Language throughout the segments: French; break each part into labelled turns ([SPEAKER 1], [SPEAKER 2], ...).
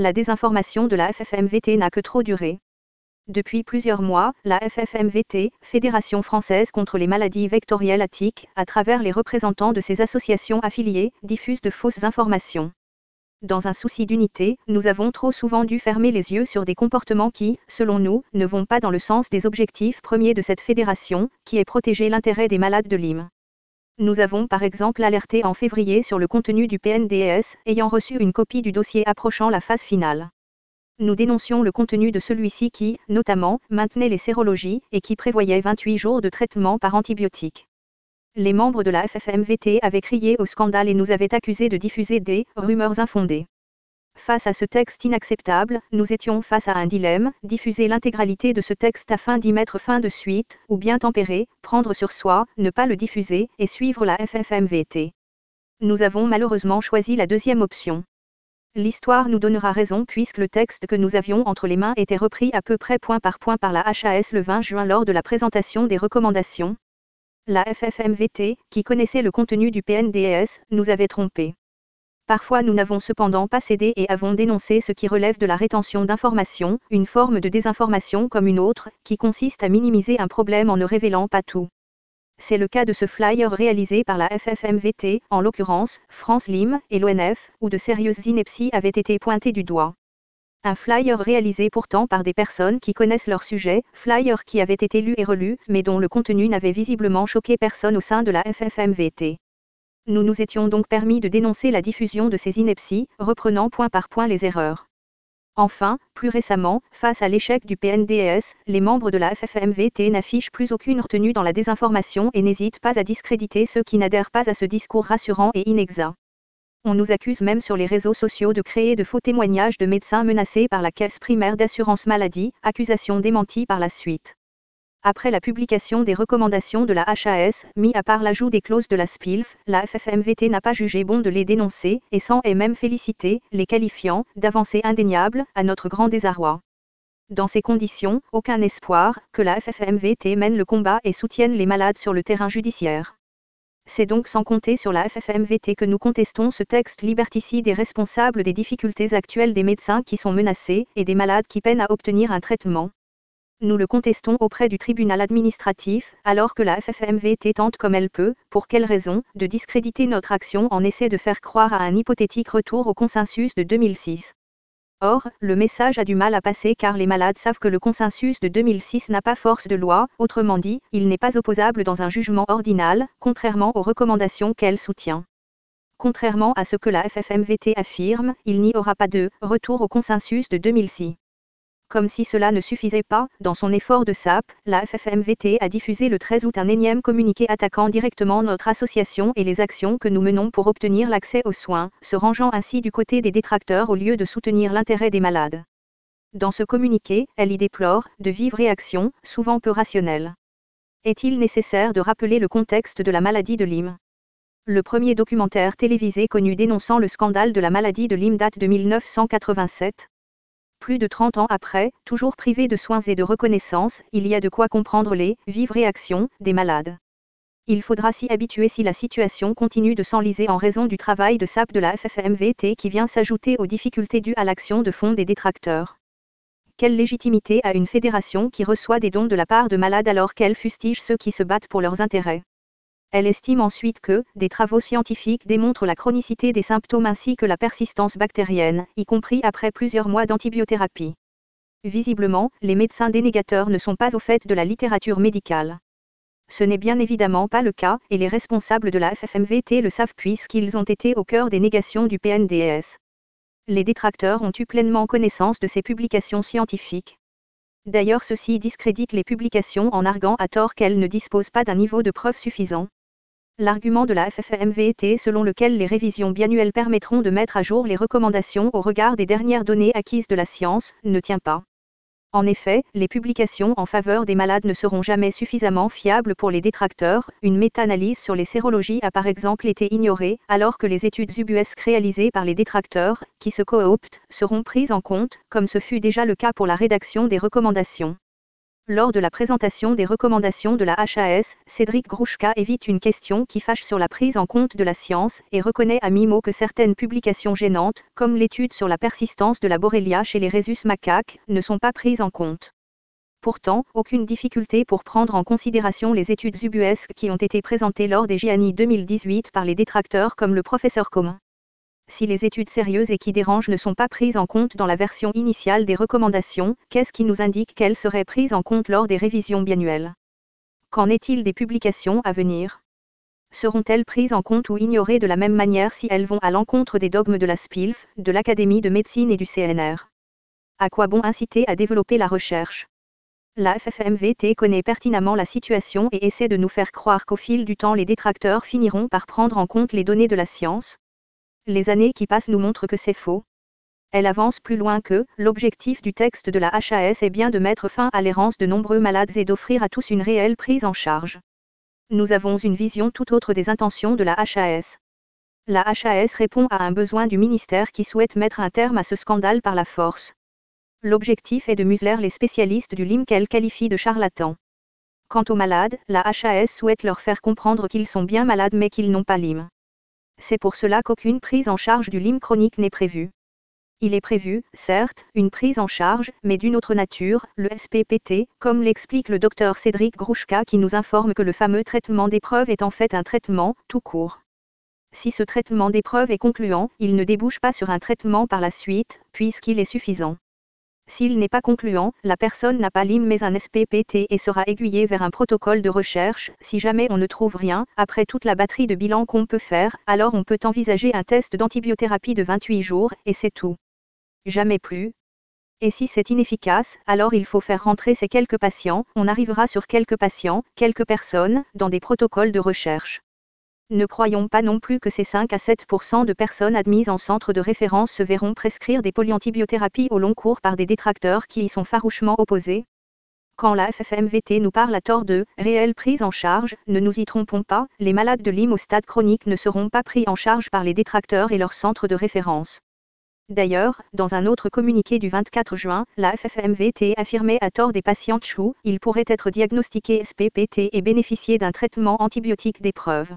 [SPEAKER 1] La désinformation de la FFMVT n'a que trop duré. Depuis plusieurs mois, la FFMVT, Fédération française contre les maladies vectorielles attiques, à travers les représentants de ses associations affiliées, diffuse de fausses informations. Dans un souci d'unité, nous avons trop souvent dû fermer les yeux sur des comportements qui, selon nous, ne vont pas dans le sens des objectifs premiers de cette fédération, qui est protéger l'intérêt des malades de Lyme. Nous avons par exemple alerté en février sur le contenu du PNDS, ayant reçu une copie du dossier approchant la phase finale nous dénoncions le contenu de celui-ci qui, notamment, maintenait les sérologies et qui prévoyait 28 jours de traitement par antibiotiques. Les membres de la FFMVT avaient crié au scandale et nous avaient accusés de diffuser des rumeurs infondées. Face à ce texte inacceptable, nous étions face à un dilemme, diffuser l'intégralité de ce texte afin d'y mettre fin de suite, ou bien tempérer, prendre sur soi, ne pas le diffuser, et suivre la FFMVT. Nous avons malheureusement choisi la deuxième option. L'histoire nous donnera raison puisque le texte que nous avions entre les mains était repris à peu près point par point par la HAS le 20 juin lors de la présentation des recommandations. La FFMVT, qui connaissait le contenu du PNDS, nous avait trompés. Parfois nous n'avons cependant pas cédé et avons dénoncé ce qui relève de la rétention d'informations, une forme de désinformation comme une autre, qui consiste à minimiser un problème en ne révélant pas tout. C'est le cas de ce flyer réalisé par la FFMVT, en l'occurrence, France Lim, et l'ONF, où de sérieuses inepties avaient été pointées du doigt. Un flyer réalisé pourtant par des personnes qui connaissent leur sujet, flyer qui avait été lu et relu, mais dont le contenu n'avait visiblement choqué personne au sein de la FFMVT. Nous nous étions donc permis de dénoncer la diffusion de ces inepties, reprenant point par point les erreurs. Enfin, plus récemment, face à l'échec du PNDS, les membres de la FFMVT n'affichent plus aucune retenue dans la désinformation et n'hésitent pas à discréditer ceux qui n'adhèrent pas à ce discours rassurant et inexact. On nous accuse même sur les réseaux sociaux de créer de faux témoignages de médecins menacés par la caisse primaire d'assurance maladie, accusation démentie par la suite. Après la publication des recommandations de la HAS, mis à part l'ajout des clauses de la SPILF, la FFMVT n'a pas jugé bon de les dénoncer, et sans est même félicité, les qualifiant d'avancées indéniables, à notre grand désarroi. Dans ces conditions, aucun espoir que la FFMVT mène le combat et soutienne les malades sur le terrain judiciaire. C'est donc sans compter sur la FFMVT que nous contestons ce texte liberticide et responsable des difficultés actuelles des médecins qui sont menacés et des malades qui peinent à obtenir un traitement. Nous le contestons auprès du tribunal administratif, alors que la FFMVT tente comme elle peut, pour quelle raison, de discréditer notre action en essaie de faire croire à un hypothétique retour au consensus de 2006. Or, le message a du mal à passer car les malades savent que le consensus de 2006 n'a pas force de loi, autrement dit, il n'est pas opposable dans un jugement ordinal, contrairement aux recommandations qu'elle soutient. Contrairement à ce que la FFMVT affirme, il n'y aura pas de retour au consensus de 2006. Comme si cela ne suffisait pas, dans son effort de SAP, la FFMVT a diffusé le 13 août un énième communiqué attaquant directement notre association et les actions que nous menons pour obtenir l'accès aux soins, se rangeant ainsi du côté des détracteurs au lieu de soutenir l'intérêt des malades. Dans ce communiqué, elle y déplore de vives réactions, souvent peu rationnelles. Est-il nécessaire de rappeler le contexte de la maladie de Lyme? Le premier documentaire télévisé connu dénonçant le scandale de la maladie de Lyme date de 1987. Plus de 30 ans après, toujours privé de soins et de reconnaissance, il y a de quoi comprendre les vives réactions des malades. Il faudra s'y habituer si la situation continue de s'enliser en raison du travail de SAP de la FFMVT qui vient s'ajouter aux difficultés dues à l'action de fond des détracteurs. Quelle légitimité a une fédération qui reçoit des dons de la part de malades alors qu'elle fustige ceux qui se battent pour leurs intérêts? Elle estime ensuite que, des travaux scientifiques démontrent la chronicité des symptômes ainsi que la persistance bactérienne, y compris après plusieurs mois d'antibiothérapie. Visiblement, les médecins dénégateurs ne sont pas au fait de la littérature médicale. Ce n'est bien évidemment pas le cas, et les responsables de la FFMVT le savent puisqu'ils ont été au cœur des négations du PNDS. Les détracteurs ont eu pleinement connaissance de ces publications scientifiques. D'ailleurs ceux-ci discréditent les publications en arguant à tort qu'elles ne disposent pas d'un niveau de preuve suffisant. L'argument de la FFMVT selon lequel les révisions biannuelles permettront de mettre à jour les recommandations au regard des dernières données acquises de la science ne tient pas. En effet, les publications en faveur des malades ne seront jamais suffisamment fiables pour les détracteurs. Une méta-analyse sur les sérologies a par exemple été ignorée, alors que les études ubuesques réalisées par les détracteurs, qui se cooptent, seront prises en compte, comme ce fut déjà le cas pour la rédaction des recommandations. Lors de la présentation des recommandations de la HAS, Cédric Grouchka évite une question qui fâche sur la prise en compte de la science et reconnaît à mi-mot que certaines publications gênantes, comme l'étude sur la persistance de la borrelia chez les rhésus macaques, ne sont pas prises en compte. Pourtant, aucune difficulté pour prendre en considération les études ubuesques qui ont été présentées lors des GIANI 2018 par les détracteurs comme le professeur commun si les études sérieuses et qui dérangent ne sont pas prises en compte dans la version initiale des recommandations, qu'est-ce qui nous indique qu'elles seraient prises en compte lors des révisions biannuelles Qu'en est-il des publications à venir? Seront-elles prises en compte ou ignorées de la même manière si elles vont à l'encontre des dogmes de la SPILF, de l'Académie de médecine et du CNR À quoi bon inciter à développer la recherche? La FFMVT connaît pertinemment la situation et essaie de nous faire croire qu'au fil du temps les détracteurs finiront par prendre en compte les données de la science, les années qui passent nous montrent que c'est faux. Elle avance plus loin que, l'objectif du texte de la HAS est bien de mettre fin à l'errance de nombreux malades et d'offrir à tous une réelle prise en charge. Nous avons une vision tout autre des intentions de la HAS. La HAS répond à un besoin du ministère qui souhaite mettre un terme à ce scandale par la force. L'objectif est de museler les spécialistes du LIM qu'elle qualifie de charlatans. Quant aux malades, la HAS souhaite leur faire comprendre qu'ils sont bien malades mais qu'ils n'ont pas LIM. C'est pour cela qu'aucune prise en charge du lyme chronique n'est prévue. Il est prévu, certes, une prise en charge, mais d'une autre nature, le SPPT, comme l'explique le docteur Cédric Grouchka qui nous informe que le fameux traitement d'épreuve est en fait un traitement, tout court. Si ce traitement d'épreuve est concluant, il ne débouche pas sur un traitement par la suite, puisqu'il est suffisant. S'il n'est pas concluant, la personne n'a pas l'IM mais un SPPT et sera aiguillée vers un protocole de recherche. Si jamais on ne trouve rien, après toute la batterie de bilan qu'on peut faire, alors on peut envisager un test d'antibiothérapie de 28 jours, et c'est tout. Jamais plus. Et si c'est inefficace, alors il faut faire rentrer ces quelques patients, on arrivera sur quelques patients, quelques personnes, dans des protocoles de recherche. Ne croyons pas non plus que ces 5 à 7% de personnes admises en centre de référence se verront prescrire des polyantibiothérapie au long cours par des détracteurs qui y sont farouchement opposés. Quand la FFMVT nous parle à tort de réelle prise en charge, ne nous y trompons pas, les malades de Lyme au stade chronique ne seront pas pris en charge par les détracteurs et leurs centres de référence. D'ailleurs, dans un autre communiqué du 24 juin, la FFMVT affirmait à tort des patients chou, ils pourraient être diagnostiqués SPPT et bénéficier d'un traitement antibiotique d'épreuve.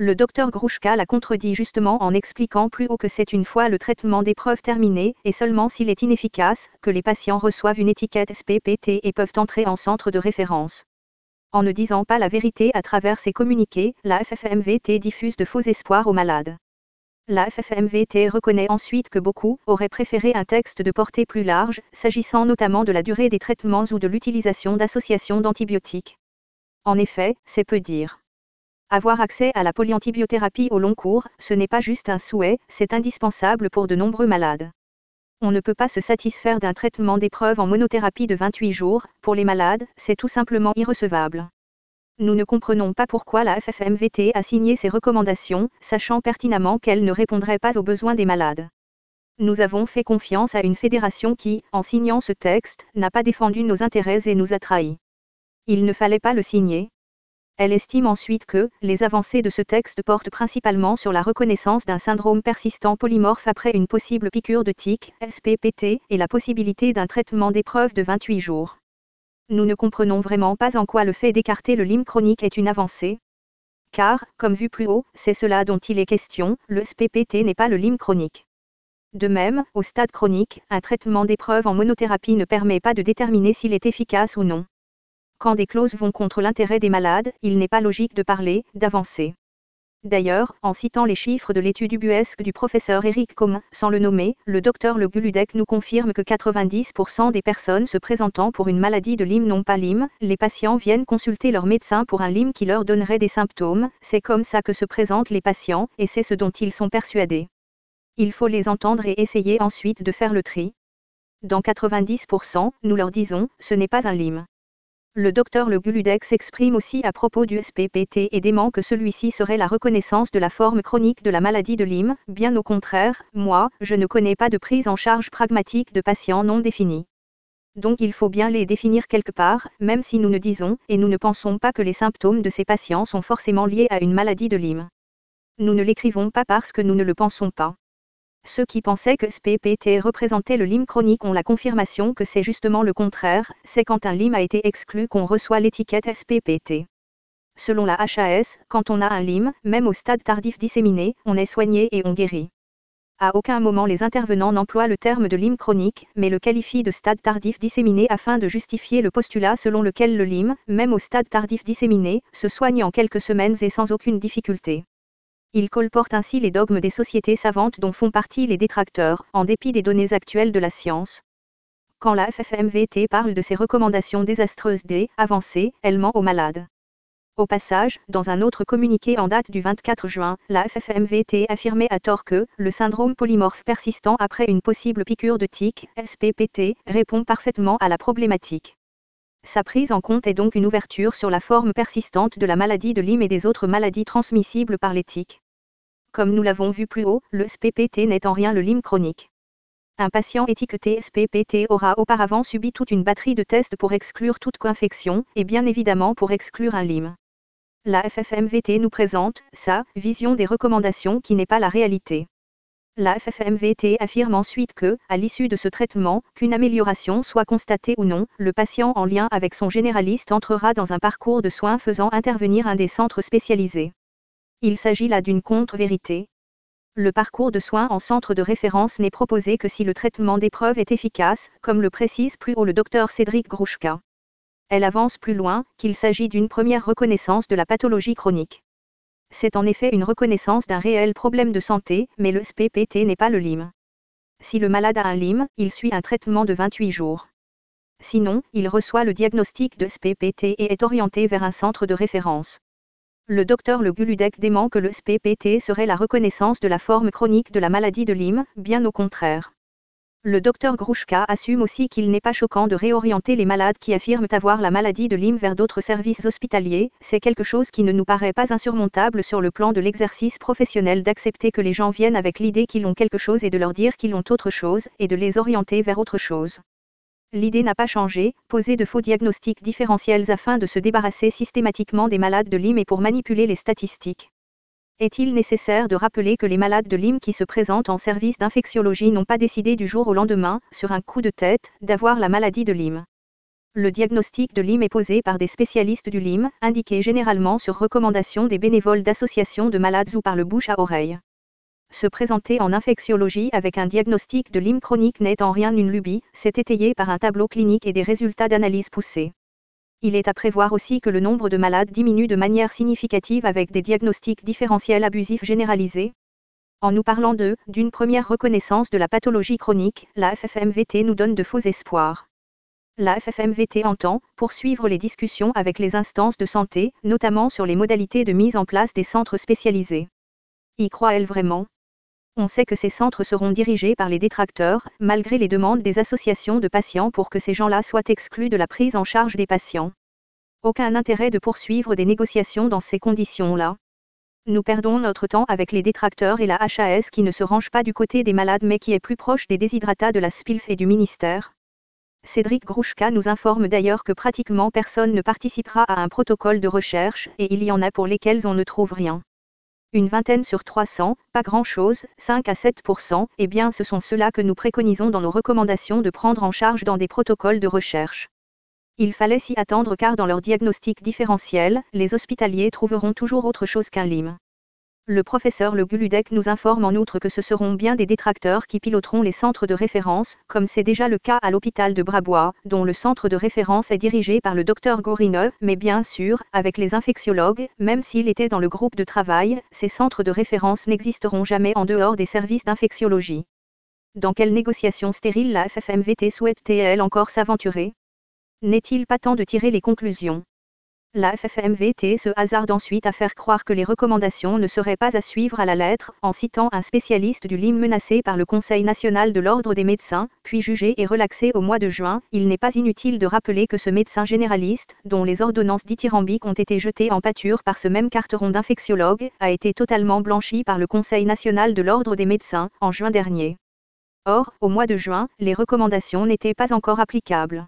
[SPEAKER 1] Le docteur Grouchka l'a contredit justement en expliquant plus haut que c'est une fois le traitement d'épreuve terminé, et seulement s'il est inefficace, que les patients reçoivent une étiquette SPPT et peuvent entrer en centre de référence. En ne disant pas la vérité à travers ses communiqués, la FFMVT diffuse de faux espoirs aux malades. La FFMVT reconnaît ensuite que beaucoup auraient préféré un texte de portée plus large, s'agissant notamment de la durée des traitements ou de l'utilisation d'associations d'antibiotiques. En effet, c'est peu dire. Avoir accès à la polyantibiothérapie au long cours, ce n'est pas juste un souhait, c'est indispensable pour de nombreux malades. On ne peut pas se satisfaire d'un traitement d'épreuve en monothérapie de 28 jours, pour les malades, c'est tout simplement irrecevable. Nous ne comprenons pas pourquoi la FFMVT a signé ces recommandations, sachant pertinemment qu'elles ne répondraient pas aux besoins des malades. Nous avons fait confiance à une fédération qui, en signant ce texte, n'a pas défendu nos intérêts et nous a trahis. Il ne fallait pas le signer, elle estime ensuite que les avancées de ce texte portent principalement sur la reconnaissance d'un syndrome persistant polymorphe après une possible piqûre de tic, SPPT, et la possibilité d'un traitement d'épreuve de 28 jours. Nous ne comprenons vraiment pas en quoi le fait d'écarter le lyme chronique est une avancée. Car, comme vu plus haut, c'est cela dont il est question, le SPPT n'est pas le lyme chronique. De même, au stade chronique, un traitement d'épreuve en monothérapie ne permet pas de déterminer s'il est efficace ou non. Quand des clauses vont contre l'intérêt des malades, il n'est pas logique de parler d'avancer. D'ailleurs, en citant les chiffres de l'étude ubuesque du professeur Eric Commun, sans le nommer, le docteur Le Guludec nous confirme que 90% des personnes se présentant pour une maladie de Lyme n'ont pas Lyme, les patients viennent consulter leur médecin pour un Lyme qui leur donnerait des symptômes, c'est comme ça que se présentent les patients, et c'est ce dont ils sont persuadés. Il faut les entendre et essayer ensuite de faire le tri. Dans 90%, nous leur disons, ce n'est pas un Lyme. Le docteur Le Guludex s'exprime aussi à propos du SPPT et dément que celui-ci serait la reconnaissance de la forme chronique de la maladie de Lyme, bien au contraire, moi, je ne connais pas de prise en charge pragmatique de patients non définis. Donc il faut bien les définir quelque part, même si nous ne disons, et nous ne pensons pas que les symptômes de ces patients sont forcément liés à une maladie de Lyme. Nous ne l'écrivons pas parce que nous ne le pensons pas. Ceux qui pensaient que SPPT représentait le lyme chronique ont la confirmation que c'est justement le contraire, c'est quand un lyme a été exclu qu'on reçoit l'étiquette SPPT. Selon la HAS, quand on a un lyme, même au stade tardif disséminé, on est soigné et on guérit. À aucun moment les intervenants n'emploient le terme de lyme chronique, mais le qualifient de stade tardif disséminé afin de justifier le postulat selon lequel le lyme, même au stade tardif disséminé, se soigne en quelques semaines et sans aucune difficulté. Il colporte ainsi les dogmes des sociétés savantes dont font partie les détracteurs, en dépit des données actuelles de la science. Quand la FFMVT parle de ses recommandations désastreuses des avancées, elle ment aux malades. Au passage, dans un autre communiqué en date du 24 juin, la FFMVT affirmait à tort que le syndrome polymorphe persistant après une possible piqûre de tic, SPPT, répond parfaitement à la problématique. Sa prise en compte est donc une ouverture sur la forme persistante de la maladie de Lyme et des autres maladies transmissibles par les tiques. Comme nous l'avons vu plus haut, le SPPT n'est en rien le Lyme chronique. Un patient étiqueté SPPT aura auparavant subi toute une batterie de tests pour exclure toute co-infection, et bien évidemment pour exclure un Lyme la FFMVT nous présente sa vision des recommandations qui n'est pas la réalité. La FFMVT affirme ensuite que, à l'issue de ce traitement, qu'une amélioration soit constatée ou non, le patient en lien avec son généraliste entrera dans un parcours de soins faisant intervenir un des centres spécialisés. Il s'agit là d'une contre-vérité. Le parcours de soins en centre de référence n'est proposé que si le traitement d'épreuve est efficace, comme le précise plus haut le docteur Cédric Grouchka elle avance plus loin, qu'il s'agit d'une première reconnaissance de la pathologie chronique. C'est en effet une reconnaissance d'un réel problème de santé, mais le SPPT n'est pas le Lyme. Si le malade a un Lyme, il suit un traitement de 28 jours. Sinon, il reçoit le diagnostic de SPPT et est orienté vers un centre de référence. Le docteur Le Guludec dément que le SPPT serait la reconnaissance de la forme chronique de la maladie de Lyme, bien au contraire. Le docteur Grouchka assume aussi qu'il n'est pas choquant de réorienter les malades qui affirment avoir la maladie de Lyme vers d'autres services hospitaliers, c'est quelque chose qui ne nous paraît pas insurmontable sur le plan de l'exercice professionnel d'accepter que les gens viennent avec l'idée qu'ils ont quelque chose et de leur dire qu'ils ont autre chose, et de les orienter vers autre chose. L'idée n'a pas changé, poser de faux diagnostics différentiels afin de se débarrasser systématiquement des malades de Lyme et pour manipuler les statistiques. Est-il nécessaire de rappeler que les malades de Lyme qui se présentent en service d'infectiologie n'ont pas décidé du jour au lendemain, sur un coup de tête, d'avoir la maladie de Lyme? Le diagnostic de Lyme est posé par des spécialistes du Lyme, indiqué généralement sur recommandation des bénévoles d'associations de malades ou par le bouche à oreille. Se présenter en infectiologie avec un diagnostic de Lyme chronique n'est en rien une lubie, c'est étayé par un tableau clinique et des résultats d'analyse poussés. Il est à prévoir aussi que le nombre de malades diminue de manière significative avec des diagnostics différentiels abusifs généralisés. En nous parlant de, d'une première reconnaissance de la pathologie chronique, la FFMVT nous donne de faux espoirs. La FFMVT entend poursuivre les discussions avec les instances de santé, notamment sur les modalités de mise en place des centres spécialisés. Y croit-elle vraiment? On sait que ces centres seront dirigés par les détracteurs, malgré les demandes des associations de patients pour que ces gens-là soient exclus de la prise en charge des patients. Aucun intérêt de poursuivre des négociations dans ces conditions-là. Nous perdons notre temps avec les détracteurs et la HAS qui ne se range pas du côté des malades mais qui est plus proche des déshydratats de la SPILF et du ministère. Cédric Grouchka nous informe d'ailleurs que pratiquement personne ne participera à un protocole de recherche et il y en a pour lesquels on ne trouve rien. Une vingtaine sur 300, pas grand-chose, 5 à 7% eh bien ce sont ceux-là que nous préconisons dans nos recommandations de prendre en charge dans des protocoles de recherche. Il fallait s'y attendre car dans leur diagnostic différentiel, les hospitaliers trouveront toujours autre chose qu'un lime. Le professeur Le Guludec nous informe en outre que ce seront bien des détracteurs qui piloteront les centres de référence, comme c'est déjà le cas à l'hôpital de Brabois, dont le centre de référence est dirigé par le docteur Gorineux, mais bien sûr, avec les infectiologues, même s'il était dans le groupe de travail, ces centres de référence n'existeront jamais en dehors des services d'infectiologie. Dans quelle négociation stérile la FFMVT souhaite-t-elle encore s'aventurer? N'est-il pas temps de tirer les conclusions? La FFMVT se hasarde ensuite à faire croire que les recommandations ne seraient pas à suivre à la lettre, en citant un spécialiste du Lyme menacé par le Conseil national de l'ordre des médecins, puis jugé et relaxé au mois de juin. Il n'est pas inutile de rappeler que ce médecin généraliste, dont les ordonnances dithyrambiques ont été jetées en pâture par ce même carteron d'infectiologue, a été totalement blanchi par le Conseil national de l'ordre des médecins, en juin dernier. Or, au mois de juin, les recommandations n'étaient pas encore applicables.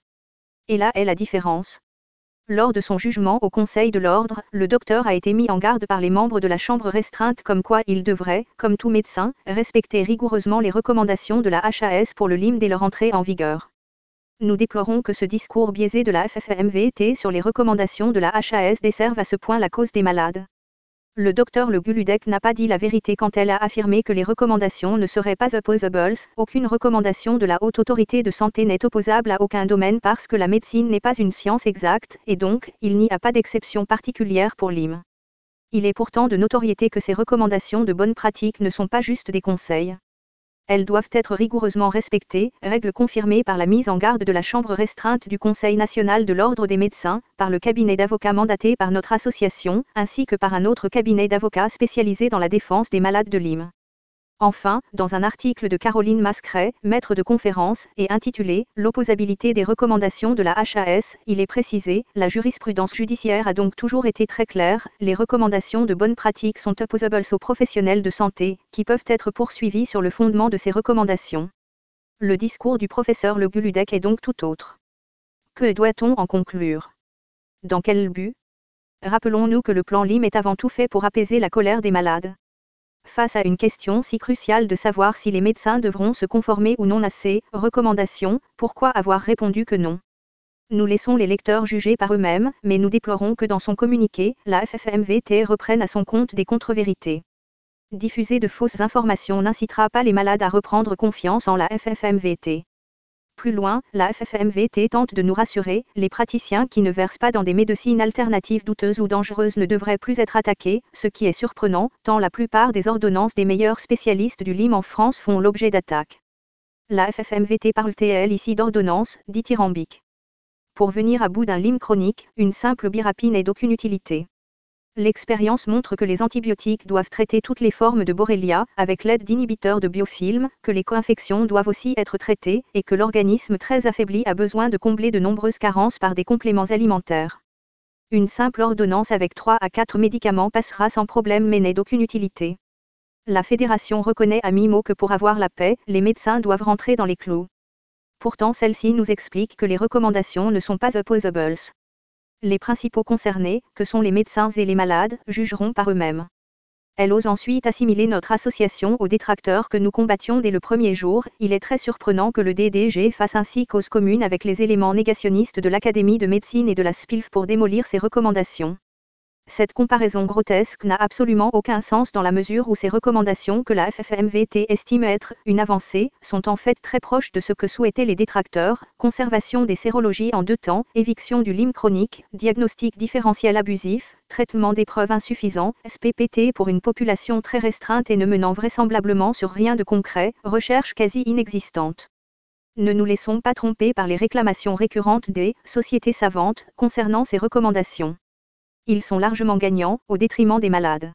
[SPEAKER 1] Et là est la différence Lors de son jugement au Conseil de l'ordre, le docteur a été mis en garde par les membres de la chambre restreinte comme quoi il devrait, comme tout médecin, respecter rigoureusement les recommandations de la HAS pour le LIM dès leur entrée en vigueur. Nous déplorons que ce discours biaisé de la FFMVT sur les recommandations de la HAS desserve à ce point la cause des malades. Le docteur Le Guludec n'a pas dit la vérité quand elle a affirmé que les recommandations ne seraient pas opposables. Aucune recommandation de la haute autorité de santé n'est opposable à aucun domaine parce que la médecine n'est pas une science exacte, et donc, il n'y a pas d'exception particulière pour l'IM. Il est pourtant de notoriété que ces recommandations de bonne pratique ne sont pas juste des conseils. Elles doivent être rigoureusement respectées, règle confirmée par la mise en garde de la Chambre restreinte du Conseil national de l'Ordre des médecins, par le cabinet d'avocats mandaté par notre association, ainsi que par un autre cabinet d'avocats spécialisé dans la défense des malades de Lyme. Enfin, dans un article de Caroline Mascret, maître de conférence, et intitulé L'opposabilité des recommandations de la HAS, il est précisé, la jurisprudence judiciaire a donc toujours été très claire, les recommandations de bonne pratique sont opposables aux professionnels de santé, qui peuvent être poursuivis sur le fondement de ces recommandations. Le discours du professeur Le Guludec est donc tout autre. Que doit-on en conclure? Dans quel but? Rappelons-nous que le plan LIM est avant tout fait pour apaiser la colère des malades. Face à une question si cruciale de savoir si les médecins devront se conformer ou non à ces recommandations, pourquoi avoir répondu que non? Nous laissons les lecteurs juger par eux-mêmes, mais nous déplorons que dans son communiqué, la FFMVT reprenne à son compte des contre-vérités. Diffuser de fausses informations n'incitera pas les malades à reprendre confiance en la FFMVT. Plus loin, la FFMVT tente de nous rassurer, les praticiens qui ne versent pas dans des médecines alternatives douteuses ou dangereuses ne devraient plus être attaqués, ce qui est surprenant, tant la plupart des ordonnances des meilleurs spécialistes du LIM en France font l'objet d'attaques. La FFMVT parle-t-elle ici d'ordonnance, dithyrambique Pour venir à bout d'un LIM chronique, une simple birapine n'est d'aucune utilité. L'expérience montre que les antibiotiques doivent traiter toutes les formes de Borrelia, avec l'aide d'inhibiteurs de biofilms, que les co-infections doivent aussi être traitées, et que l'organisme très affaibli a besoin de combler de nombreuses carences par des compléments alimentaires. Une simple ordonnance avec 3 à 4 médicaments passera sans problème mais n'est d'aucune utilité. La fédération reconnaît à mi-mot que pour avoir la paix, les médecins doivent rentrer dans les clous. Pourtant celle-ci nous explique que les recommandations ne sont pas opposables. Les principaux concernés, que sont les médecins et les malades, jugeront par eux-mêmes. Elle ose ensuite assimiler notre association aux détracteurs que nous combattions dès le premier jour. Il est très surprenant que le DDG fasse ainsi cause commune avec les éléments négationnistes de l'Académie de médecine et de la SPILF pour démolir ses recommandations. Cette comparaison grotesque n'a absolument aucun sens dans la mesure où ces recommandations que la FFMVT estime être une avancée sont en fait très proches de ce que souhaitaient les détracteurs, conservation des sérologies en deux temps, éviction du lyme chronique, diagnostic différentiel abusif, traitement des preuves insuffisants, SPPT pour une population très restreinte et ne menant vraisemblablement sur rien de concret, recherche quasi inexistante. Ne nous laissons pas tromper par les réclamations récurrentes des sociétés savantes concernant ces recommandations ils sont largement gagnants, au détriment des malades.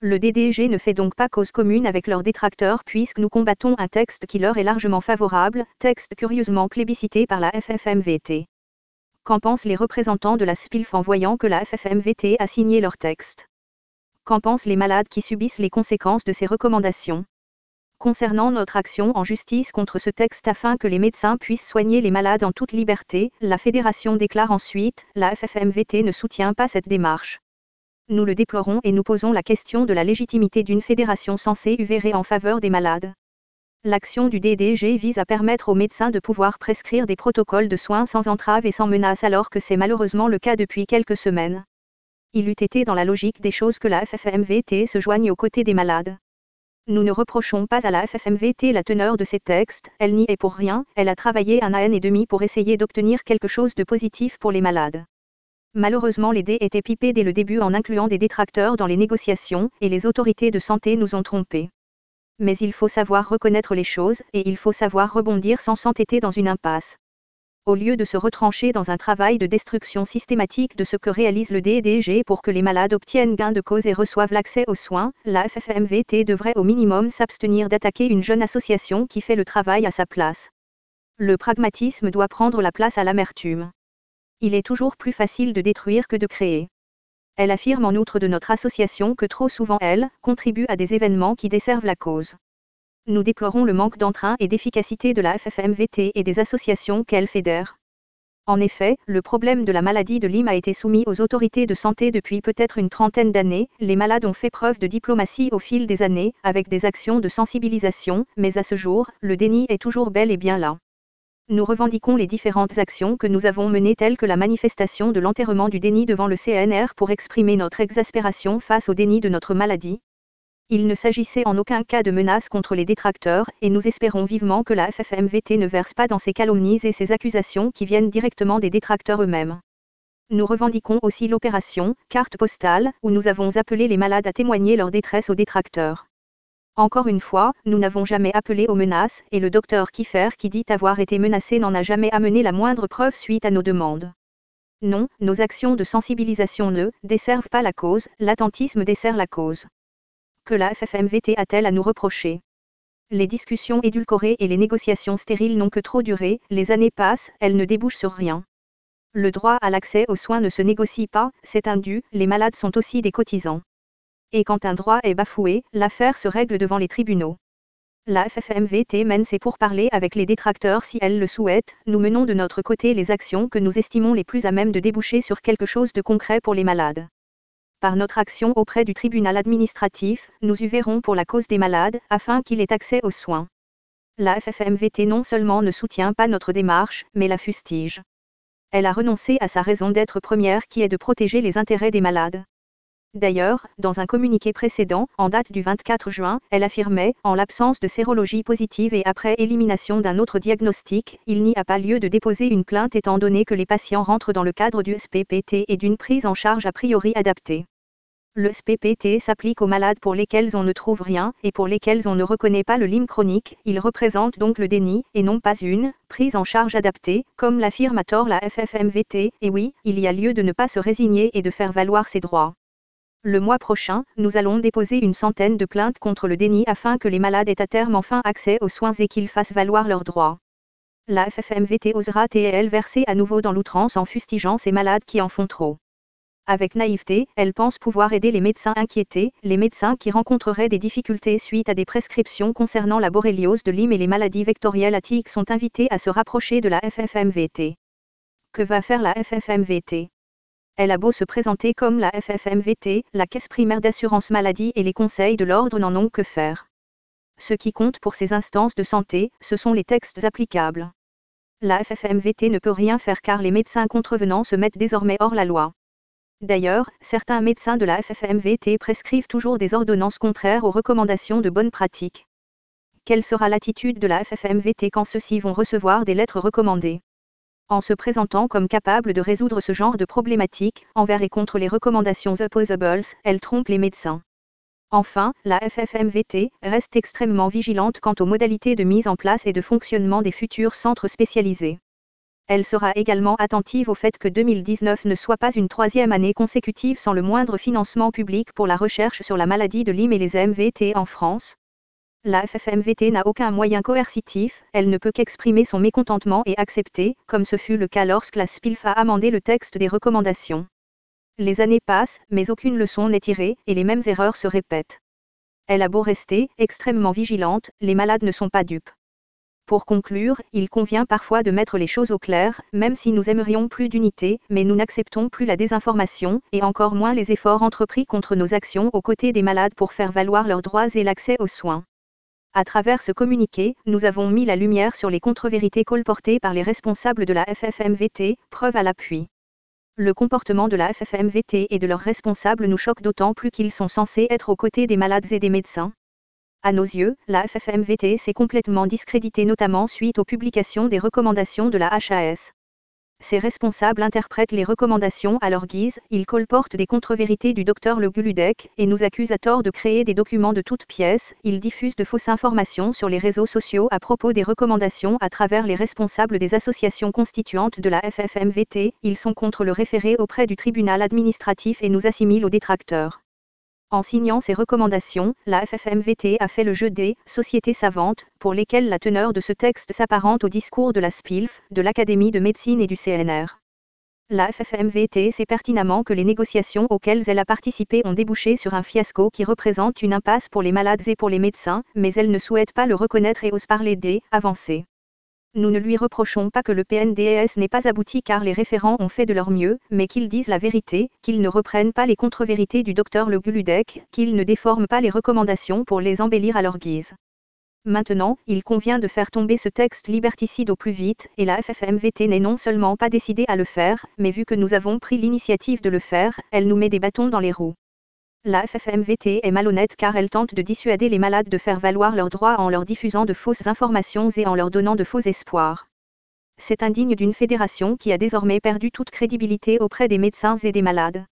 [SPEAKER 1] Le DDG ne fait donc pas cause commune avec leurs détracteurs puisque nous combattons un texte qui leur est largement favorable, texte curieusement plébiscité par la FFMVT. Qu'en pensent les représentants de la SPILF en voyant que la FFMVT a signé leur texte? Qu'en pensent les malades qui subissent les conséquences de ces recommandations? Concernant notre action en justice contre ce texte afin que les médecins puissent soigner les malades en toute liberté, la Fédération déclare ensuite, la FFMVT ne soutient pas cette démarche. Nous le déplorons et nous posons la question de la légitimité d'une fédération censée uvrer en faveur des malades. L'action du DDG vise à permettre aux médecins de pouvoir prescrire des protocoles de soins sans entrave et sans menace alors que c'est malheureusement le cas depuis quelques semaines. Il eût été dans la logique des choses que la FFMVT se joigne aux côtés des malades. Nous ne reprochons pas à la FFMVT la teneur de ces textes, elle n'y est pour rien, elle a travaillé un an et demi pour essayer d'obtenir quelque chose de positif pour les malades. Malheureusement les dés étaient pipés dès le début en incluant des détracteurs dans les négociations, et les autorités de santé nous ont trompés. Mais il faut savoir reconnaître les choses, et il faut savoir rebondir sans s'entêter dans une impasse au lieu de se retrancher dans un travail de destruction systématique de ce que réalise le DDG pour que les malades obtiennent gain de cause et reçoivent l'accès aux soins, la FFMVT devrait au minimum s'abstenir d'attaquer une jeune association qui fait le travail à sa place. Le pragmatisme doit prendre la place à l'amertume. Il est toujours plus facile de détruire que de créer. Elle affirme en outre de notre association que trop souvent elle contribue à des événements qui desservent la cause nous déplorons le manque d'entrain et d'efficacité de la FFMVT et des associations qu'elle fédère. En effet, le problème de la maladie de Lyme a été soumis aux autorités de santé depuis peut-être une trentaine d'années. Les malades ont fait preuve de diplomatie au fil des années, avec des actions de sensibilisation, mais à ce jour, le déni est toujours bel et bien là. Nous revendiquons les différentes actions que nous avons menées telles que la manifestation de l'enterrement du déni devant le CNR pour exprimer notre exaspération face au déni de notre maladie, il ne s'agissait en aucun cas de menace contre les détracteurs, et nous espérons vivement que la FFMVT ne verse pas dans ces calomnies et ces accusations qui viennent directement des détracteurs eux-mêmes. Nous revendiquons aussi l'opération carte postale, où nous avons appelé les malades à témoigner leur détresse aux détracteurs. Encore une fois, nous n'avons jamais appelé aux menaces, et le docteur Kiefer qui dit avoir été menacé n'en a jamais amené la moindre preuve suite à nos demandes. Non, nos actions de sensibilisation ne desservent pas la cause, l'attentisme dessert la cause que la FFMVT a-t-elle à nous reprocher Les discussions édulcorées et les négociations stériles n'ont que trop duré, les années passent, elles ne débouchent sur rien. Le droit à l'accès aux soins ne se négocie pas, c'est un les malades sont aussi des cotisants. Et quand un droit est bafoué, l'affaire se règle devant les tribunaux. La FFMVT mène ses pourparlers avec les détracteurs si elle le souhaite, nous menons de notre côté les actions que nous estimons les plus à même de déboucher sur quelque chose de concret pour les malades. Par notre action auprès du tribunal administratif, nous y verrons pour la cause des malades, afin qu'il ait accès aux soins. La FFMVT non seulement ne soutient pas notre démarche, mais la fustige. Elle a renoncé à sa raison d'être première qui est de protéger les intérêts des malades. D'ailleurs, dans un communiqué précédent, en date du 24 juin, elle affirmait, en l'absence de sérologie positive et après élimination d'un autre diagnostic, il n'y a pas lieu de déposer une plainte étant donné que les patients rentrent dans le cadre du SPPT et d'une prise en charge a priori adaptée. Le SPPT s'applique aux malades pour lesquels on ne trouve rien et pour lesquels on ne reconnaît pas le lyme chronique, il représente donc le déni, et non pas une prise en charge adaptée, comme l'affirme à tort la FFMVT, et oui, il y a lieu de ne pas se résigner et de faire valoir ses droits. Le mois prochain, nous allons déposer une centaine de plaintes contre le déni afin que les malades aient à terme enfin accès aux soins et qu'ils fassent valoir leurs droits. La FFMVT osera TEL verser à nouveau dans l'outrance en fustigeant ces malades qui en font trop. Avec naïveté, elle pense pouvoir aider les médecins inquiétés, les médecins qui rencontreraient des difficultés suite à des prescriptions concernant la borréliose de Lyme et les maladies vectorielles attiques sont invités à se rapprocher de la FFMVT. Que va faire la FFMVT elle a beau se présenter comme la FFMVT, la caisse primaire d'assurance maladie et les conseils de l'ordre n'en ont que faire. Ce qui compte pour ces instances de santé, ce sont les textes applicables. La FFMVT ne peut rien faire car les médecins contrevenants se mettent désormais hors la loi. D'ailleurs, certains médecins de la FFMVT prescrivent toujours des ordonnances contraires aux recommandations de bonne pratique. Quelle sera l'attitude de la FFMVT quand ceux-ci vont recevoir des lettres recommandées? En se présentant comme capable de résoudre ce genre de problématiques, envers et contre les recommandations opposables, elle trompe les médecins. Enfin, la FFMVT reste extrêmement vigilante quant aux modalités de mise en place et de fonctionnement des futurs centres spécialisés. Elle sera également attentive au fait que 2019 ne soit pas une troisième année consécutive sans le moindre financement public pour la recherche sur la maladie de Lyme et les MVT en France, la FFMVT n'a aucun moyen coercitif, elle ne peut qu'exprimer son mécontentement et accepter, comme ce fut le cas lorsque la SPILF a amendé le texte des recommandations. Les années passent, mais aucune leçon n'est tirée, et les mêmes erreurs se répètent. Elle a beau rester extrêmement vigilante, les malades ne sont pas dupes. Pour conclure, il convient parfois de mettre les choses au clair, même si nous aimerions plus d'unité, mais nous n'acceptons plus la désinformation, et encore moins les efforts entrepris contre nos actions aux côtés des malades pour faire valoir leurs droits et l'accès aux soins. À travers ce communiqué, nous avons mis la lumière sur les contre-vérités colportées par les responsables de la FFMVT, preuve à l'appui. Le comportement de la FFMVT et de leurs responsables nous choque d'autant plus qu'ils sont censés être aux côtés des malades et des médecins. À nos yeux, la FFMVT s'est complètement discréditée notamment suite aux publications des recommandations de la HAS. Ces responsables interprètent les recommandations à leur guise, ils colportent des contre-vérités du docteur Le Guludec et nous accusent à tort de créer des documents de toutes pièces, ils diffusent de fausses informations sur les réseaux sociaux à propos des recommandations à travers les responsables des associations constituantes de la FFMVT, ils sont contre le référé auprès du tribunal administratif et nous assimilent aux détracteurs. En signant ces recommandations, la FFMVT a fait le jeu des sociétés savantes, pour lesquelles la teneur de ce texte s'apparente au discours de la SPILF, de l'Académie de médecine et du CNR. La FFMVT sait pertinemment que les négociations auxquelles elle a participé ont débouché sur un fiasco qui représente une impasse pour les malades et pour les médecins, mais elle ne souhaite pas le reconnaître et ose parler des avancées. Nous ne lui reprochons pas que le PNDS n'ait pas abouti car les référents ont fait de leur mieux, mais qu'ils disent la vérité, qu'ils ne reprennent pas les contre-vérités du docteur Le Guludec, qu'ils ne déforment pas les recommandations pour les embellir à leur guise. Maintenant, il convient de faire tomber ce texte liberticide au plus vite, et la FFMVT n'est non seulement pas décidée à le faire, mais vu que nous avons pris l'initiative de le faire, elle nous met des bâtons dans les roues. La FFMVT est malhonnête car elle tente de dissuader les malades de faire valoir leurs droits en leur diffusant de fausses informations et en leur donnant de faux espoirs. C'est indigne d'une fédération qui a désormais perdu toute crédibilité auprès des médecins et des malades.